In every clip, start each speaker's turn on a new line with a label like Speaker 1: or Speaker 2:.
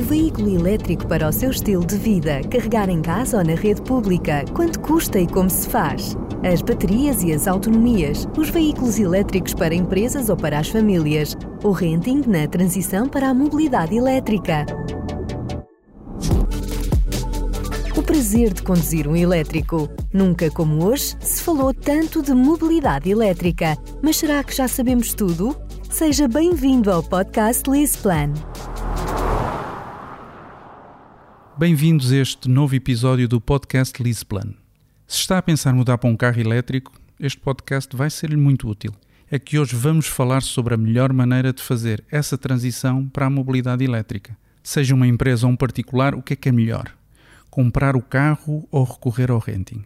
Speaker 1: O veículo elétrico para o seu estilo de vida, carregar em casa ou na rede pública, quanto custa e como se faz? As baterias e as autonomias, os veículos elétricos para empresas ou para as famílias, o renting na transição para a mobilidade elétrica. O prazer de conduzir um elétrico. Nunca como hoje se falou tanto de mobilidade elétrica. Mas será que já sabemos tudo? Seja bem-vindo ao podcast Lisplan.
Speaker 2: Bem-vindos a este novo episódio do podcast Lisplan. Se está a pensar mudar para um carro elétrico, este podcast vai ser-lhe muito útil. É que hoje vamos falar sobre a melhor maneira de fazer essa transição para a mobilidade elétrica. Seja uma empresa ou um particular, o que é que é melhor? Comprar o carro ou recorrer ao renting?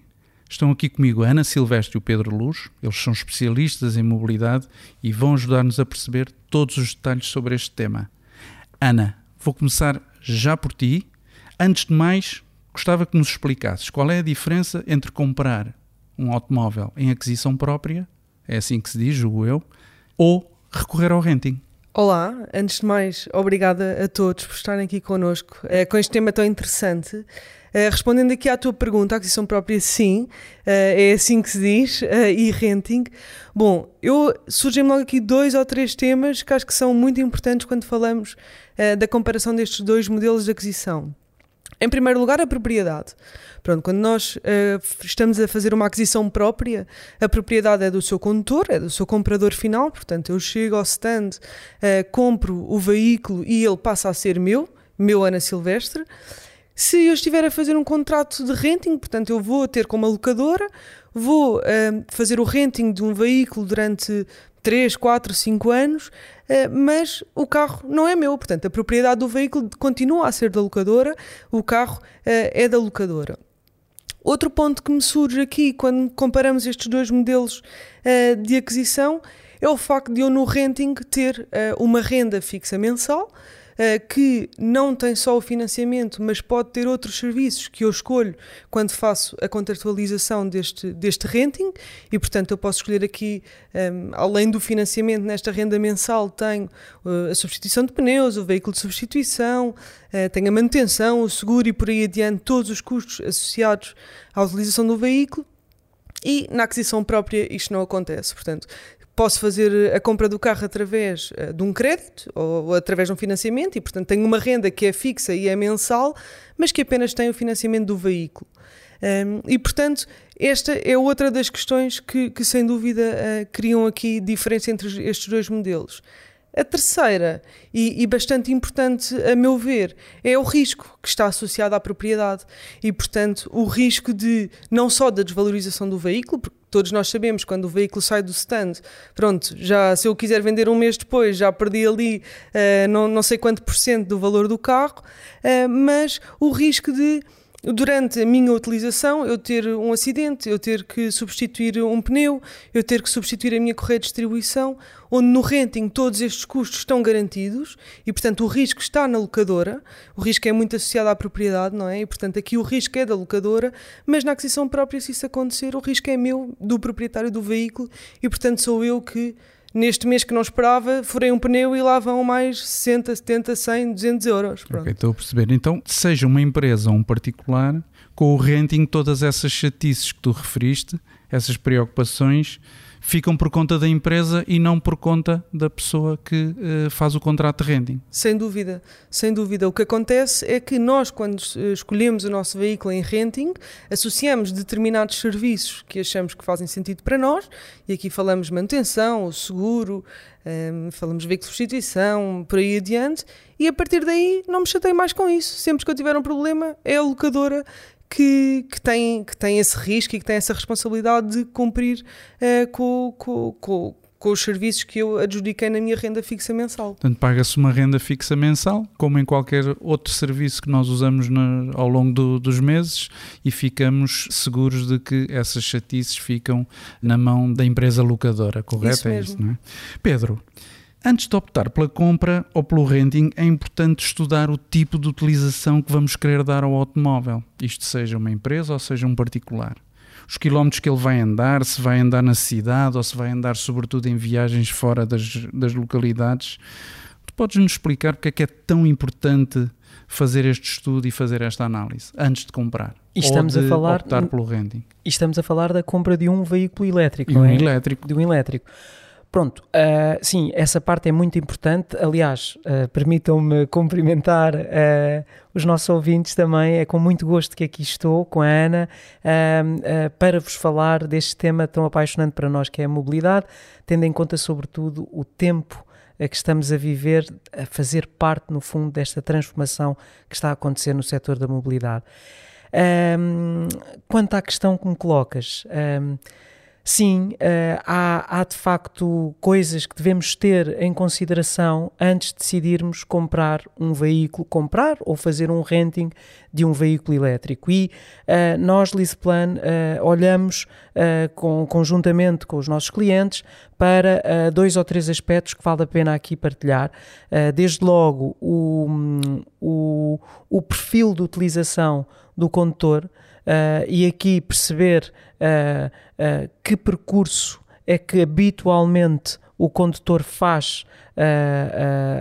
Speaker 2: Estão aqui comigo a Ana Silvestre e o Pedro Luz, eles são especialistas em mobilidade e vão ajudar-nos a perceber todos os detalhes sobre este tema. Ana, vou começar já por ti. Antes de mais, gostava que nos explicasses qual é a diferença entre comprar um automóvel em aquisição própria, é assim que se diz, julgo eu, ou recorrer ao renting.
Speaker 3: Olá, antes de mais, obrigada a todos por estarem aqui connosco é, com este tema tão interessante. Uh, respondendo aqui à tua pergunta, a aquisição própria, sim, uh, é assim que se diz, e renting. Bom, eu surgem logo aqui dois ou três temas que acho que são muito importantes quando falamos da comparação destes dois modelos de aquisição. Em primeiro lugar, a propriedade. Pronto, quando nós estamos a fazer uma aquisição própria, a propriedade é do seu condutor, é do seu comprador final, portanto, eu chego ao stand, compro o veículo e ele passa a ser meu, meu Ana Silvestre. Se eu estiver a fazer um contrato de renting, portanto, eu vou ter como locadora, vou uh, fazer o renting de um veículo durante 3, 4, 5 anos, uh, mas o carro não é meu, portanto, a propriedade do veículo continua a ser da locadora, o carro uh, é da locadora. Outro ponto que me surge aqui quando comparamos estes dois modelos de aquisição é o facto de eu no renting ter uma renda fixa mensal que não tem só o financiamento, mas pode ter outros serviços que eu escolho quando faço a contratualização deste, deste renting e, portanto, eu posso escolher aqui, um, ehm, além do financiamento nesta renda mensal, tenho uh, a substituição de pneus, o veículo de substituição, uh, tenho a manutenção, o seguro e por aí adiante, todos os custos associados à utilização do veículo. E na aquisição própria isto não acontece. Portanto, posso fazer a compra do carro através uh, de um crédito ou, através de um financiamento e, portanto, tenho uma renda que é fixa e é mensal, mas que apenas tem o financiamento do veículo. E, portanto, esta é outra das questões que, que sem dúvida, uh, criam aqui diferença entre estes dois modelos. A terceira, e, e, bastante importante a meu ver, é o risco que está associado à propriedade e, portanto, o risco de não só da desvalorização do veículo, porque todos nós sabemos quando o veículo sai do stand, pronto, já se eu quiser vender um mês depois, já perdi ali uh, não, não sei quanto por cento do valor do carro, uh, mas o risco de durante a minha utilização, eu ter um acidente, eu ter que substituir um pneu, eu ter que substituir a minha correia de distribuição, onde no renting todos estes custos estão garantidos e, portanto, o risco está na locadora, o risco é muito associado à propriedade, não é? E, portanto, aqui o risco é da locadora, mas na aquisição própria, se isso acontecer, o risco é meu, do proprietário do veículo e, portanto, sou eu que neste mês que não esperava, furei um pneu e lá vão mais 60, 70, 100, 200 euros.
Speaker 2: Pronto. Ok, estou a perceber. Então, seja uma empresa ou um particular, com o renting, todas essas chatices que tu referiste, essas preocupações, ficam por conta da empresa e não por conta da pessoa que uh, faz o contrato de renting.
Speaker 3: Sem dúvida, sem dúvida. O que acontece é que nós, quando escolhemos o nosso veículo em renting, associamos determinados serviços que achamos que fazem sentido para nós, e aqui falamos manutenção, o seguro, um, ehm, falamos veículo de substituição, por aí adiante, e a partir daí não me chatei mais com isso. Sempre que eu tiver um problema, é a locadora que, que, tem, que tem esse risco e que tem essa responsabilidade de cumprir uh, com, com, com, com os serviços que eu adjudiquei na minha renda fixa mensal.
Speaker 2: Portanto, paga-se uma renda fixa mensal, como em qualquer outro serviço que nós usamos na, ao longo do, dos meses e ficamos seguros de que essas chatices ficam na mão da empresa locadora, correto?
Speaker 3: Isso
Speaker 2: é isso, não é? Pedro, Antes de optar pela compra ou pelo renting, é importante estudar o tipo de utilização que vamos querer dar ao automóvel, isto seja uma empresa ou seja um particular. Os quilómetros que ele vai andar, se vai andar na cidade ou se vai andar sobretudo em viagens fora das, das localidades. Tu podes nos explicar porque é que é tão importante fazer este estudo e fazer esta análise antes de comprar?
Speaker 4: E estamos
Speaker 2: ou de
Speaker 4: a falar
Speaker 2: optar pelo renting.
Speaker 4: E estamos a falar da compra de um veículo elétrico,
Speaker 2: E
Speaker 4: não
Speaker 2: um
Speaker 4: é?
Speaker 2: elétrico.
Speaker 4: De um elétrico. Pronto, ah, sim, essa parte é muito importante. Aliás, ah, permitam-me cumprimentar ah, os nossos ouvintes também. É com muito gosto que aqui estou com a Ana ah, para vos falar deste tema tão apaixonante para nós que é a mobilidade, tendo em conta, sobretudo, o tempo que estamos a viver, a fazer parte, no fundo, desta transformação que está a acontecer no setor da mobilidade. Ahm, quanto à questão que me colocas, ahm, sim, ah, há, há de facto coisas que devemos ter em consideração antes de decidirmos comprar um veículo, comprar ou fazer um renting de um veículo elétrico. E ah, nós, Lisplan, ah, olhamos ah, com, conjuntamente com os nossos clientes para dois ou três aspectos que vale a pena aqui partilhar. Desde logo, o, o, o perfil de utilização do condutor uh, e aqui perceber uh, uh, que percurso é que habitualmente o condutor faz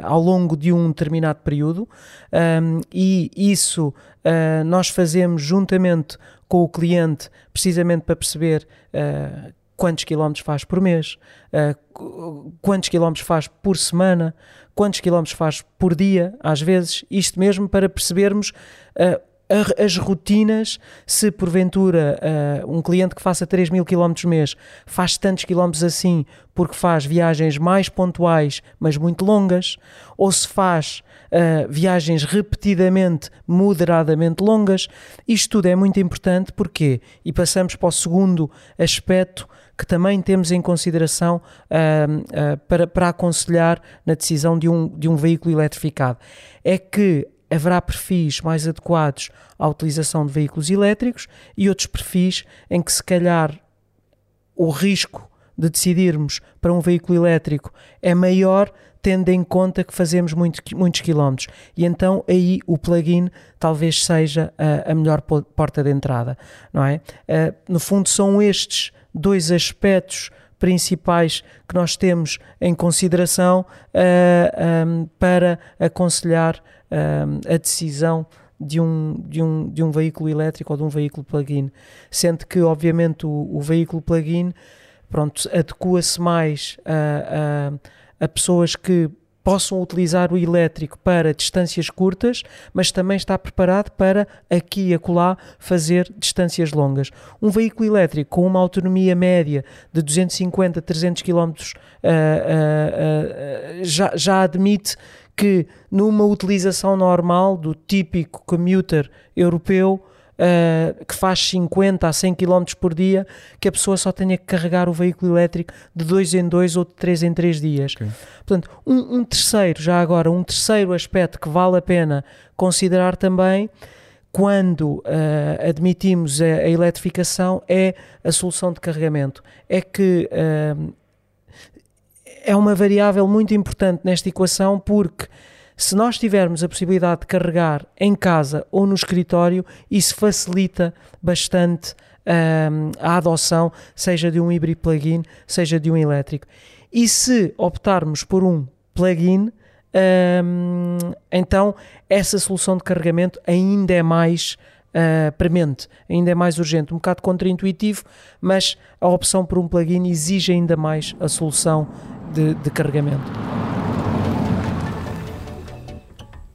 Speaker 4: ao longo de um determinado período. Um, e isso nós fazemos juntamente com o cliente precisamente para perceber quantos quilómetros faz por mês, quantos quilómetros faz por semana, quantos quilómetros faz por dia, às vezes, isto mesmo para percebermos uh, as rotinas, se porventura uh, um cliente que faça 3 mil km mês faz tantos quilómetros assim porque faz viagens mais pontuais, mas muito longas, ou se faz uh, viagens repetidamente, moderadamente longas, isto tudo é muito importante, porquê? E passamos para o segundo aspecto que também temos em consideração uh, para, para aconselhar na decisão de um, de um veículo eletrificado. É que haverá perfis mais adequados à utilização de veículos elétricos e outros perfis em que, se calhar, o risco de decidirmos para um veículo elétrico é maior, tendo em conta que fazemos muito, muitos quilómetros. E então aí o plug-in talvez seja a, a, melhor porta de entrada, não é? Uh, no fundo, são estes dois aspectos principais que nós temos em consideração uh, um, para aconselhar uh, a decisão de um, de, um, de um veículo elétrico ou de um veículo plug-in. Sendo que, obviamente, o, o veículo plug-in adequa-se mais a, a, a pessoas que possam utilizar o elétrico para distâncias curtas, mas também está preparado para aqui e acolá fazer distâncias longas. Um veículo elétrico com uma autonomia média de 250 300 km uh, uh, uh, já, já admite que numa utilização normal do típico commuter europeu Uh, que faz 50 a 100 km por dia, que a pessoa só tenha que carregar o veículo elétrico de 2 em 2 ou de 3 em 3 dias. Okay. Portanto, um, um, terceiro, já agora, um terceiro aspecto que vale a pena considerar também quando uh, admitimos a, a, eletrificação é a solução de carregamento. É que uh, é uma variável muito importante nesta equação porque se nós tivermos a possibilidade de carregar em casa ou no escritório, isso facilita bastante um, a adoção, seja de um híbrido plug-in, seja de um elétrico. E se optarmos por um plug-in, um, então essa solução de carregamento ainda é mais uh, premente, ainda é mais urgente, um bocado contraintuitivo, mas a opção por um plug-in exige ainda mais a solução de, de carregamento.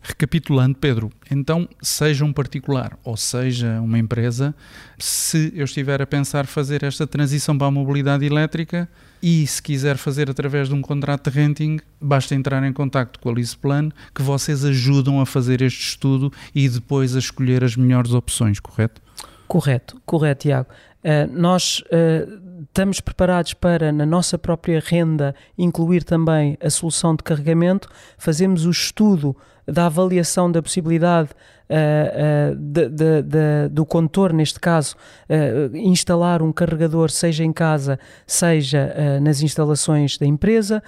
Speaker 2: Recapitulando, Pedro, então, seja um particular ou seja uma empresa, se eu estiver a pensar fazer esta transição para a mobilidade elétrica e se quiser fazer através de um contrato de renting, basta entrar em contato com a Lisplan, que vocês ajudam a fazer este estudo e depois a escolher as melhores opções, correto?
Speaker 4: Correto, correto, Tiago. Uh, nós uh, estamos preparados para, na nossa própria renda, incluir também a solução de carregamento, fazemos o estudo da avaliação da possibilidade uh, uh, de, de, de, do condutor, neste caso, uh, instalar um carregador, seja em casa, seja nas instalações da empresa,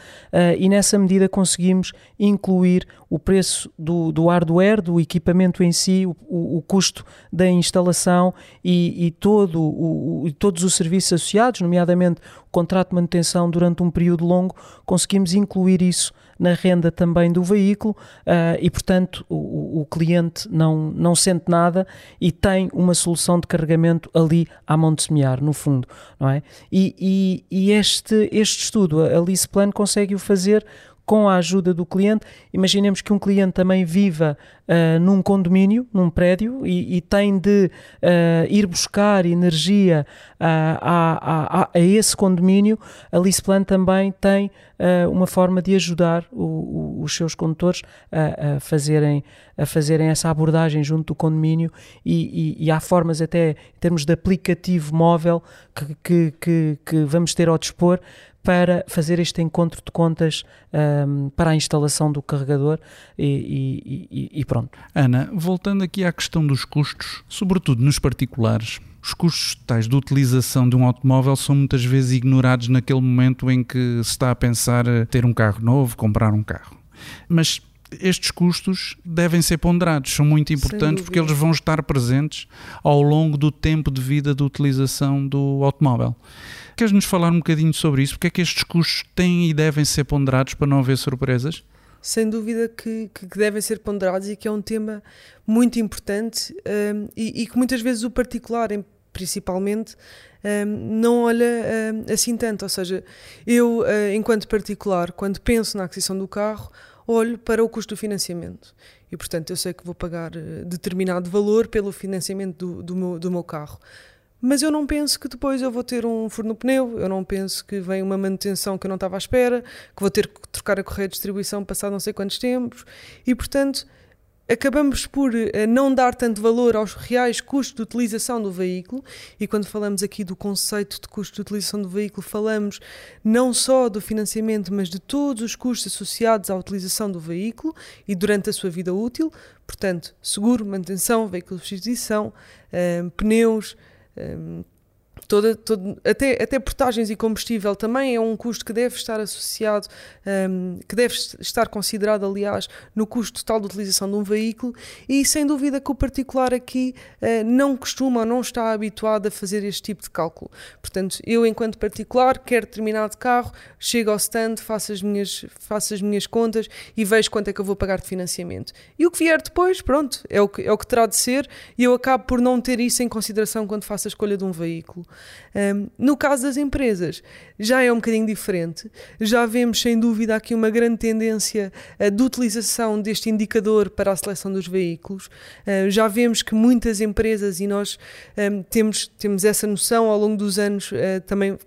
Speaker 4: e nessa medida conseguimos incluir o preço do, do hardware, do equipamento em si, o, o, custo da instalação e, e todo o, todos os serviços associados, nomeadamente o contrato de manutenção durante um período longo, conseguimos incluir isso na renda também do veículo uh, e, portanto, o, o, cliente não, não sente nada e tem uma solução de carregamento ali à mão de semear, no fundo, não é? E, e, e este, este estudo, a Lease Plan, consegue o fazer com a ajuda do cliente. Imaginemos que um cliente também viva uh, num condomínio, num prédio, e, e tem de uh, ir buscar energia uh, a, a, a, esse condomínio. A Lisplan também tem uma forma de ajudar o, o, os seus condutores a, a, fazerem, a fazerem essa abordagem junto do condomínio e, e, e há formas até em termos de aplicativo móvel que, que, que, que vamos ter ao dispor para fazer este encontro de contas um, para a instalação do carregador e, e, e, pronto.
Speaker 2: Ana, voltando aqui à questão dos custos, sobretudo nos particulares, os custos totais de utilização de um automóvel são muitas vezes ignorados naquele momento em que se está a pensar ter um carro novo, comprar um carro. Mas estes custos devem ser ponderados, são muito importantes porque eles vão estar presentes ao longo do tempo de vida de utilização do automóvel. Queres-nos falar um bocadinho sobre isso? Porque é que estes custos têm e devem ser ponderados para não haver surpresas?
Speaker 3: Sem dúvida que, que devem ser ponderados e que é um tema muito importante um, e, e, que muitas vezes o particular, principalmente, um, não olha um, assim tanto. Ou seja, eu, uh, enquanto particular, quando penso na aquisição do carro, olho para o custo do financiamento. E, portanto, eu sei que vou pagar uh, determinado valor pelo financiamento do, do, meu, do meu carro. Mas eu não penso que depois eu vou ter um furo no pneu, eu não penso que vem uma manutenção que eu não estava à espera, que vou ter que trocar a correia de distribuição passado não sei quantos tempos. E, portanto, acabamos por eh, não dar tanto valor aos reais custos de utilização do veículo, e quando falamos aqui do conceito de custo de utilização do veículo, falamos não só do financiamento, mas de todos os custos associados à utilização do veículo e durante a sua vida útil, portanto, seguro, manutenção, veículo de substituição, eh, pneus. Toda, até, até portagens e combustível também é um custo que deve estar associado, um, que deve estar considerado, aliás, no custo total de utilização de um veículo e sem dúvida que o particular aqui uh, não costuma ou não está habituado a fazer este tipo de cálculo. Portanto, eu, enquanto particular, quero determinado carro, chego ao stand, faço as minhas, faço as minhas contas e vejo quanto é que eu vou pagar de financiamento. E o que vier depois, pronto, é o que, é o que terá de ser e eu acabo por não ter isso em consideração quando faço a escolha de um veículo. Um, no caso das empresas, já é um bocadinho diferente. Já vemos, sem dúvida, aqui uma grande tendência uh, de utilização deste indicador para a seleção dos veículos. Uh, já vemos que muitas empresas, e nós um, temos, temos essa noção ao longo dos anos, uh, também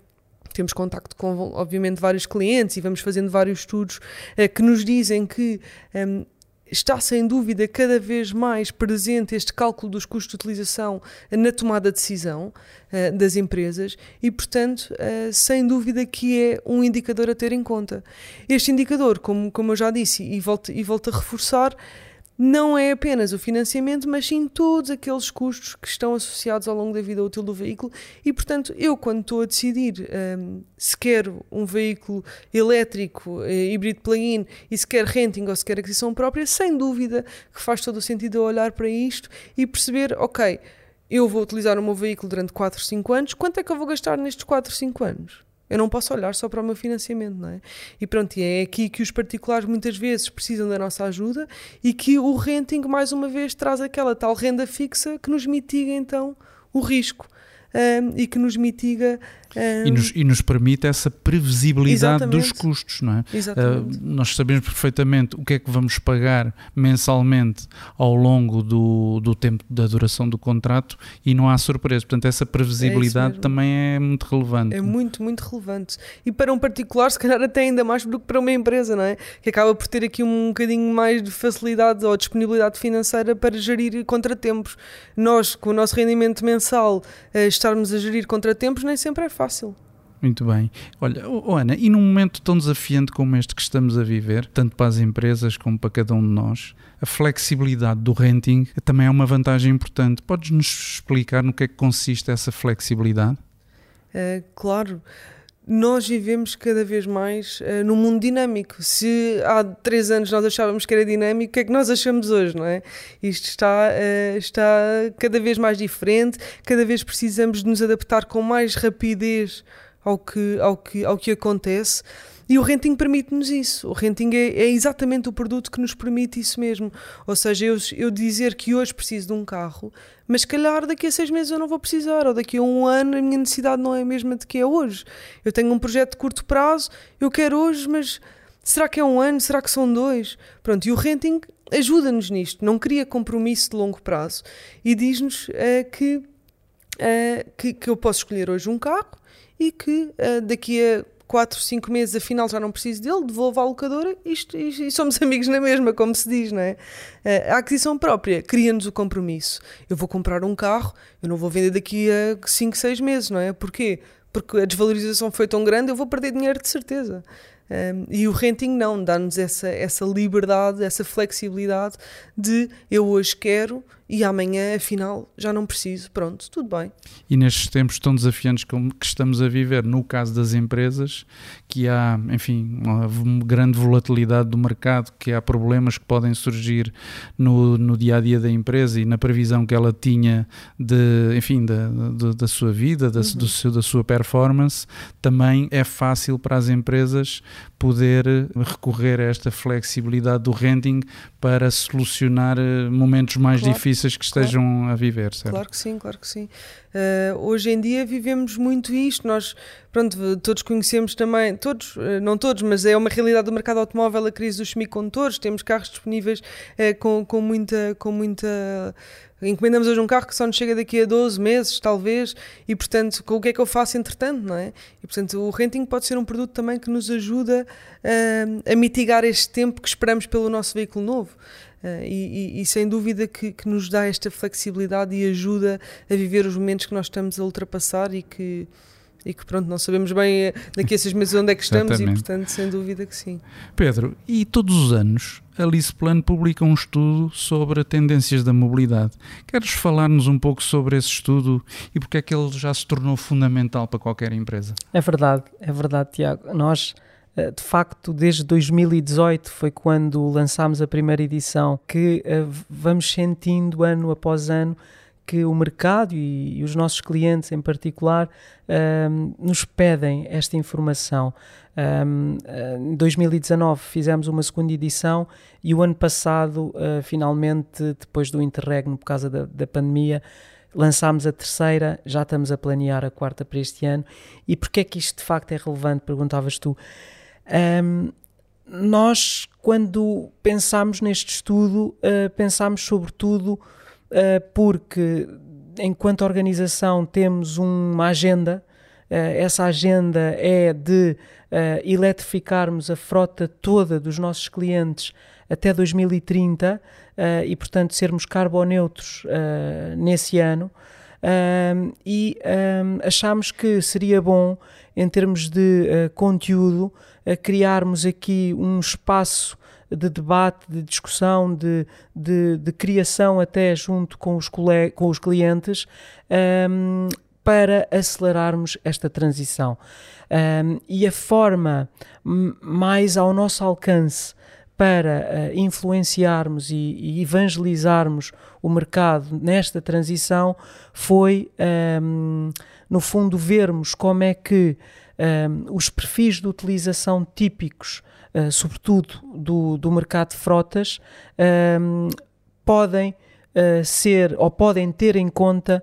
Speaker 3: temos contacto com, obviamente, vários clientes e vamos fazendo vários estudos uh, que nos dizem que está sem dúvida cada vez mais presente este cálculo dos custos de utilização na tomada de decisão uh, das empresas e, portanto, uh, sem dúvida que é um indicador a ter em conta. Este indicador, como, como eu já disse e volto, e volto a reforçar, não é apenas o financiamento, mas sim todos aqueles custos que estão associados ao longo da vida útil do veículo. E, portanto, eu, quando estou a decidir um, se quero um veículo elétrico, uh, híbrido plug-in, e se quer renting ou se quer aquisição própria, sem dúvida que faz todo o sentido eu olhar para isto e perceber, ok, eu vou utilizar o meu veículo durante 4, 5 anos, quanto é que eu vou gastar nestes 4, 5 anos? Eu não posso olhar só para o meu financiamento, não é? E pronto, é aqui que os particulares muitas vezes precisam da nossa ajuda e que o renting, mais uma vez, traz aquela tal renda fixa que nos mitiga então o risco um, e que nos mitiga
Speaker 2: e, nos, e, nos, permite essa previsibilidade Exatamente. dos custos, não é? Uh, nós sabemos perfeitamente o que é que vamos pagar mensalmente ao longo do, do tempo da duração do contrato e não há surpresa. Portanto, essa previsibilidade é também é muito relevante.
Speaker 3: É muito, muito relevante. E para um particular, se calhar até ainda mais do que para uma empresa, não é? Que acaba por ter aqui um bocadinho mais de facilidade ou disponibilidade financeira para gerir contratempos. Nós, com o nosso rendimento mensal, uh, estarmos a gerir contratempos nem sempre é fácil fácil.
Speaker 2: Muito bem. Olha, oh Ana, e num momento tão desafiante como este que estamos a viver, tanto para as empresas como para cada um de nós, a flexibilidade do renting também é uma vantagem importante. Podes-nos explicar no que é que consiste essa flexibilidade?
Speaker 3: É, claro nós vivemos cada vez mais uh, num mundo dinâmico. Se há três anos nós achávamos que era dinâmico, o que é que nós achamos hoje, não é? Isto está, uh, está cada vez mais diferente, cada vez precisamos de nos adaptar com mais rapidez ao que, ao que, ao que acontece. E o renting permite-nos isso. O renting é, é, exatamente o produto que nos permite isso mesmo. Ou seja, eu, eu dizer que hoje preciso de um carro, mas calhar daqui a seis meses eu não vou precisar, ou daqui a um ano a minha necessidade não é a mesma de que é hoje. Eu tenho um projeto de curto prazo, eu quero hoje, mas será que é um ano? Será que são dois? Pronto, e o renting ajuda-nos nisto, não cria compromisso de longo prazo e diz-nos uh, que, uh, que, que, eu posso escolher hoje um carro e que uh, daqui a 4, 5 meses afinal já não preciso dele, devolvo à locadora isto, e, e somos amigos na mesma, como se diz, não é? A aquisição própria cria-nos o compromisso. Eu vou comprar um carro, eu não vou vender daqui a 5, 6 meses, não é? Porquê? Porque a desvalorização foi tão grande, eu vou perder dinheiro de certeza. Um, e o renting não, dá-nos essa, essa liberdade, essa flexibilidade de eu hoje quero e amanhã, afinal, já não preciso. Pronto, tudo bem.
Speaker 2: E nestes tempos tão desafiantes como que estamos a viver, no caso das empresas, que há, enfim, uma grande volatilidade do mercado, que há problemas que podem surgir no, no dia a dia da empresa e na previsão que ela tinha de, enfim, da, da, da sua vida, da, uhum. do seu, da sua performance, também é fácil para as empresas poder recorrer a esta flexibilidade do renting para solucionar eh, momentos mais claro, difíceis que estejam claro. a viver, certo?
Speaker 3: Claro que sim, claro que sim. Uh, hoje em dia vivemos muito isto, nós, pronto, todos conhecemos também, todos, uh, não todos, mas é uma realidade do mercado automóvel a crise dos semicondutores, temos carros disponíveis uh, com, com muita, com muita encomendamos hoje um carro que só nos chega daqui a 12 meses, talvez, e portanto, o que é que eu faço entretanto, não é? E portanto, o renting pode ser um produto também que nos ajuda uh, a mitigar este tempo que esperamos pelo nosso veículo novo. Uh, e, e, e, sem dúvida que, que, nos dá esta flexibilidade e ajuda a viver os momentos que nós estamos a ultrapassar e que, e que pronto, não sabemos bem eh, daqui a seis meses onde é que estamos e portanto sem dúvida que sim.
Speaker 2: Pedro, e todos os anos a Lisplan publica um estudo sobre tendências da mobilidade. Queres falar-nos um pouco sobre esse estudo e porque é que ele já se tornou fundamental para qualquer empresa?
Speaker 4: É verdade, é verdade Tiago. Nós eh, de facto, desde 2018 foi quando lançámos a primeira edição, que eh, vamos sentindo ano após ano que o mercado e, os nossos clientes em particular um, nos pedem esta informação. Um, em 2019 fizemos uma segunda edição e o ano passado, finalmente, depois do interregno por causa da, da pandemia, lançámos a terceira, já estamos a planear a quarta para este ano. E porquê é que isto de facto é relevante? Perguntavas tu. Um, nós, quando pensámos neste estudo, uh, pensámos sobretudo eh, porque enquanto organização temos uma agenda, eh, essa agenda é de eh, eletrificarmos a frota toda dos nossos clientes até 2030 e, portanto, sermos carboneutros nesse ano. E achamos que seria bom, em termos de conteúdo, criarmos aqui um espaço de debate, de discussão, de, de, de criação até junto com os, com os clientes um, para acelerarmos esta transição. Um, e a forma mais ao nosso alcance para uh, influenciarmos e, e, evangelizarmos o mercado nesta transição foi, um, no fundo, vermos como é que um, os perfis de utilização típicos uh, sobretudo do, do mercado de frotas, um, podem uh, ser ou podem ter em conta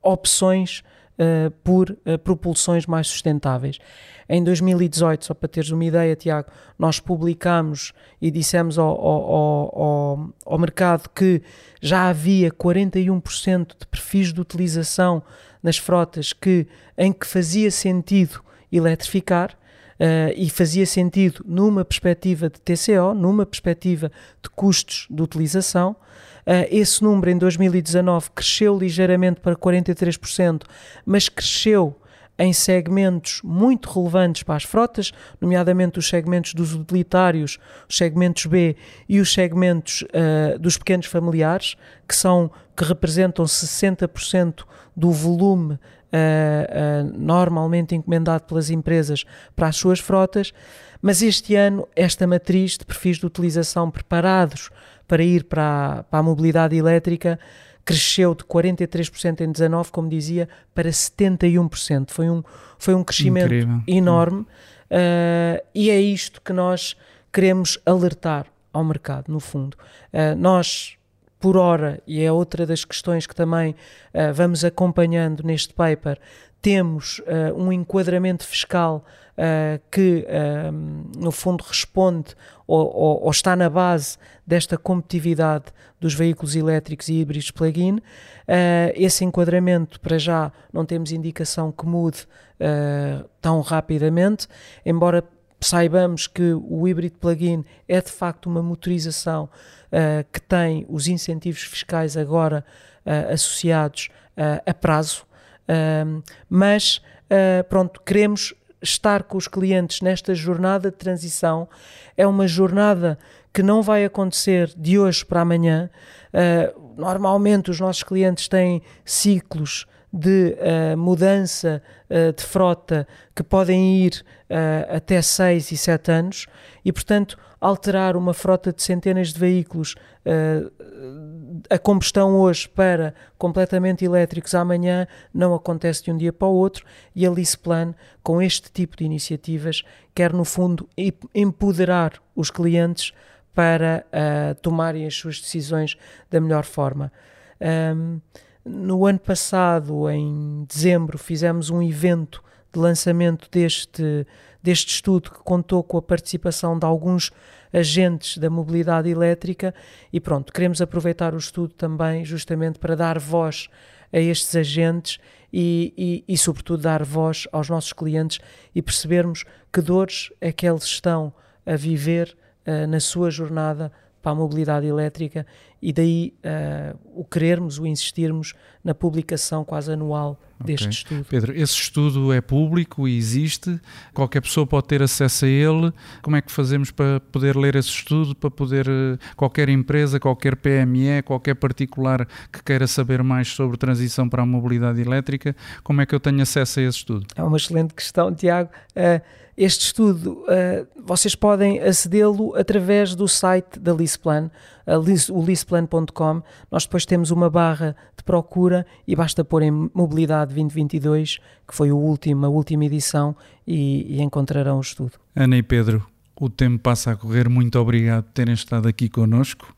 Speaker 4: opções uh, por propulsões mais sustentáveis. Em 2018, só para teres uma ideia, Tiago, nós publicamos e dissemos ao, ao, ao, ao mercado que já havia 41% de perfis de utilização nas frotas que, em que fazia sentido eletrificar uh, e fazia sentido numa perspectiva de TCO, numa perspectiva de custos de utilização. Uh, esse número em 2019 cresceu ligeiramente para 43%, mas cresceu em segmentos muito relevantes para as frotas, nomeadamente os segmentos dos utilitários, os segmentos B e os segmentos uh, dos pequenos familiares, que são que representam 60% do volume uh, uh, normalmente encomendado pelas empresas para as suas frotas, mas este ano esta matriz de perfis de utilização preparados para ir para a, para a mobilidade elétrica cresceu de 43% em 19, como dizia, para 71%. Foi um, foi um crescimento
Speaker 2: Incrível.
Speaker 4: enorme uh, e é isto que nós queremos alertar ao mercado, no fundo. Uh, nós, por hora, e é outra das questões que também uh, vamos acompanhando neste paper, temos um enquadramento fiscal que, no fundo, responde ou, ou, ou, está na base desta competitividade dos veículos elétricos e híbridos plug-in. esse enquadramento, para já, não temos indicação que mude tão rapidamente, embora saibamos que o híbrido plug-in é de facto uma motorização que tem os incentivos fiscais agora associados a prazo mas uh, pronto, queremos estar com os clientes nesta jornada de transição. É uma jornada que não vai acontecer de hoje para amanhã. Uh, normalmente os nossos clientes têm ciclos de uh, mudança uh, de frota que podem ir até 6 e 7 anos e, portanto, alterar uma frota de centenas de veículos a combustão hoje para completamente elétricos amanhã não acontece de um dia para o outro e a Lisplan, com este tipo de iniciativas, quer no fundo empoderar os clientes para uh, tomarem as suas decisões da melhor forma. Um, no ano passado, em dezembro, fizemos um evento de lançamento deste, deste estudo que contou com a participação de alguns agentes da mobilidade elétrica e pronto, queremos aproveitar o estudo também justamente para dar voz a estes agentes e, e, e sobretudo dar voz aos nossos clientes e percebermos que dores é que eles estão a viver uh, na sua jornada para a mobilidade elétrica e daí uh, o querermos, o insistirmos na publicação quase anual deste okay. estudo.
Speaker 2: Pedro, esse estudo é público e existe, qualquer pessoa pode ter acesso a ele. Como é que fazemos para poder ler esse estudo, para poder, eh, qualquer empresa, qualquer PME, qualquer particular que queira saber mais sobre transição para a mobilidade elétrica, como é que eu tenho acesso a esse estudo?
Speaker 4: É uma excelente questão, Tiago. Uh, este estudo, uh, vocês podem acedê-lo através do site da Lisplan, o lisplan.com. Nós depois temos uma barra de procura e basta pôr em Mobilidade 2022, que foi o último, a última edição, e, e encontrarão o estudo.
Speaker 2: Ana e Pedro, o tempo passa a correr. Muito obrigado por terem estado aqui connosco.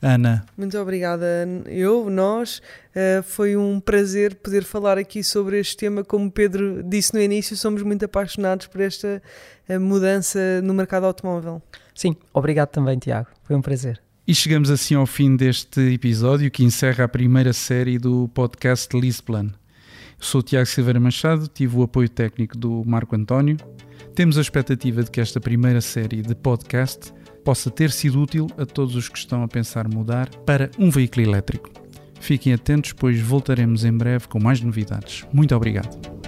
Speaker 2: Ana.
Speaker 3: Muito obrigada, eu, nós. Uh, foi um prazer poder falar aqui sobre este tema. Como Pedro disse no início, somos muito apaixonados por esta uh, mudança no mercado automóvel.
Speaker 4: Sim, obrigado também, Tiago. Foi um prazer.
Speaker 2: E chegamos assim ao fim deste episódio que encerra a primeira série do podcast Lisplan. Sou Tiago Silveira Machado, tive o apoio técnico do Marco António. Temos a expectativa de que esta primeira série de podcast possa ter sido útil a todos os que estão a pensar mudar para um veículo elétrico. Fiquem atentos, pois voltaremos em breve com mais novidades. Muito obrigado.